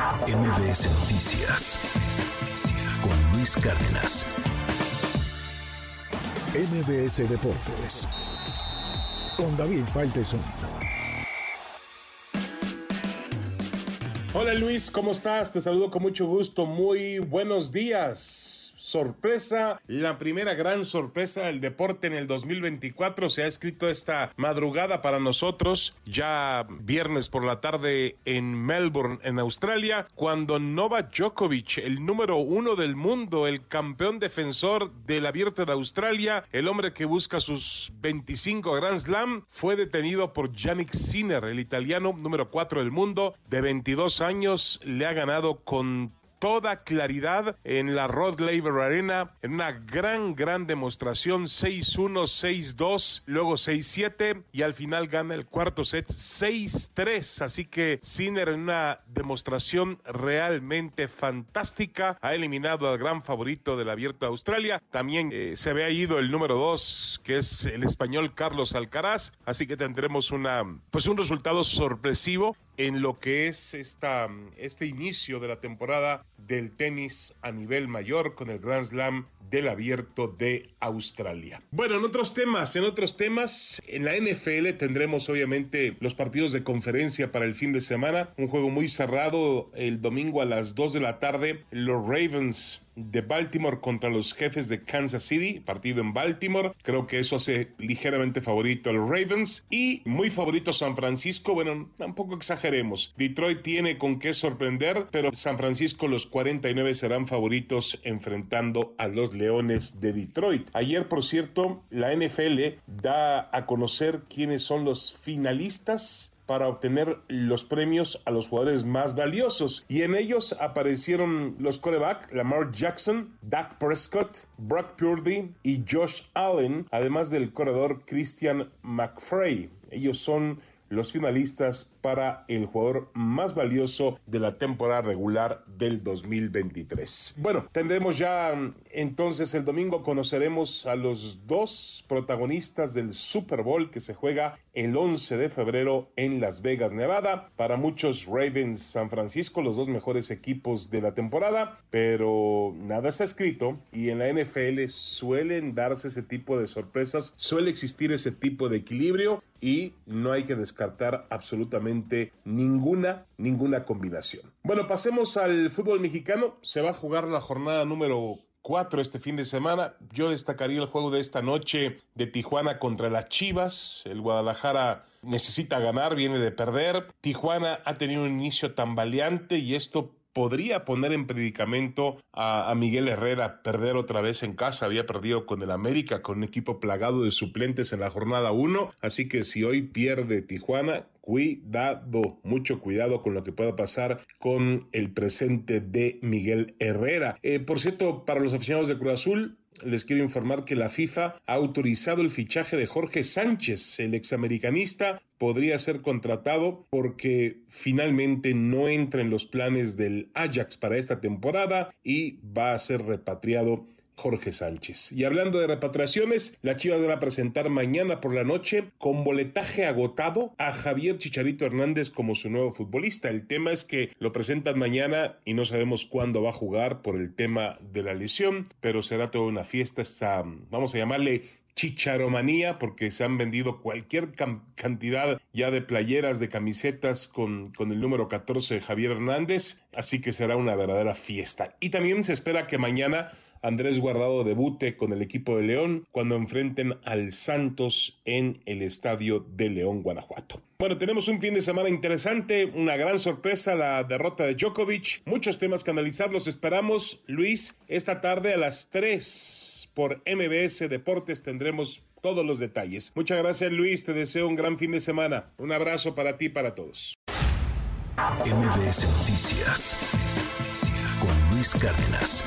MBS Noticias con Luis Cárdenas. MBS Deportes con David Faitelson. Hola Luis, ¿cómo estás? Te saludo con mucho gusto. Muy buenos días sorpresa, la primera gran sorpresa del deporte en el 2024 se ha escrito esta madrugada para nosotros, ya viernes por la tarde en Melbourne, en Australia, cuando Novak Djokovic, el número uno del mundo, el campeón defensor del abierto de Australia, el hombre que busca sus 25 Grand Slam, fue detenido por Yannick Sinner, el italiano número 4 del mundo, de 22 años, le ha ganado con toda claridad en la Rod Laver Arena en una gran, gran demostración 6-1, 6-2, luego 6-7 y al final gana el cuarto set 6-3. Así que Sinner en una demostración realmente fantástica ha eliminado al gran favorito del abierto de Australia. También eh, se había ido el número 2 que es el español Carlos Alcaraz. Así que tendremos una, pues un resultado sorpresivo en lo que es esta, este inicio de la temporada del tenis a nivel mayor con el Grand Slam del abierto de Australia. Bueno, en otros temas, en otros temas, en la NFL tendremos obviamente los partidos de conferencia para el fin de semana, un juego muy cerrado el domingo a las 2 de la tarde, los Ravens de Baltimore contra los jefes de Kansas City, partido en Baltimore. Creo que eso hace ligeramente favorito a los Ravens y muy favorito San Francisco. Bueno, tampoco exageremos. Detroit tiene con qué sorprender, pero San Francisco los 49 serán favoritos enfrentando a los Leones de Detroit. Ayer, por cierto, la NFL da a conocer quiénes son los finalistas para obtener los premios a los jugadores más valiosos. Y en ellos aparecieron los coreback Lamar Jackson, Dak Prescott, Brock Purdy y Josh Allen, además del corredor Christian McFrey. Ellos son los finalistas para el jugador más valioso de la temporada regular del 2023. Bueno, tendremos ya entonces el domingo conoceremos a los dos protagonistas del Super Bowl que se juega el 11 de febrero en Las Vegas, Nevada. Para muchos Ravens San Francisco, los dos mejores equipos de la temporada, pero nada ha escrito y en la NFL suelen darse ese tipo de sorpresas, suele existir ese tipo de equilibrio y no hay que descartar absolutamente ninguna, ninguna combinación. Bueno, pasemos al fútbol mexicano. Se va a jugar la jornada número 4 este fin de semana. Yo destacaría el juego de esta noche de Tijuana contra las Chivas. El Guadalajara necesita ganar, viene de perder. Tijuana ha tenido un inicio tambaleante y esto podría poner en predicamento a, Miguel Herrera perder otra vez en casa. Había perdido con el América, con un equipo plagado de suplentes en la jornada 1. Así que si hoy pierde Tijuana, cuidado, mucho cuidado con lo que pueda pasar con el presente de Miguel Herrera. Eh, por cierto, para los aficionados de Cruz Azul, les quiero informar que la FIFA ha autorizado el fichaje de Jorge Sánchez, el examericanista, podría ser contratado porque finalmente no entra en los planes del Ajax para esta temporada y va a ser repatriado Jorge Sánchez. Y hablando de repatriaciones, la Chivas va a presentar mañana por la noche con boletaje agotado a Javier Chicharito Hernández como su nuevo futbolista. El tema es que lo presentan mañana y no sabemos cuándo va a jugar por el tema de la lesión, pero será toda una fiesta esta, vamos a llamarle chicharomanía porque se han vendido cualquier cantidad ya de playeras, de camisetas con, con el número 14 de Javier Hernández, así que será una verdadera fiesta. Y también se espera que mañana Andrés Guardado debute con el equipo de León cuando enfrenten al Santos en el estadio de León, Guanajuato. Bueno, tenemos un fin de semana interesante, una gran sorpresa, la derrota de Djokovic, muchos temas que analizar, los esperamos, Luis, esta tarde a las 3 por MBS Deportes tendremos todos los detalles. Muchas gracias Luis, te deseo un gran fin de semana. Un abrazo para ti y para todos. MBS Noticias con Luis Cárdenas.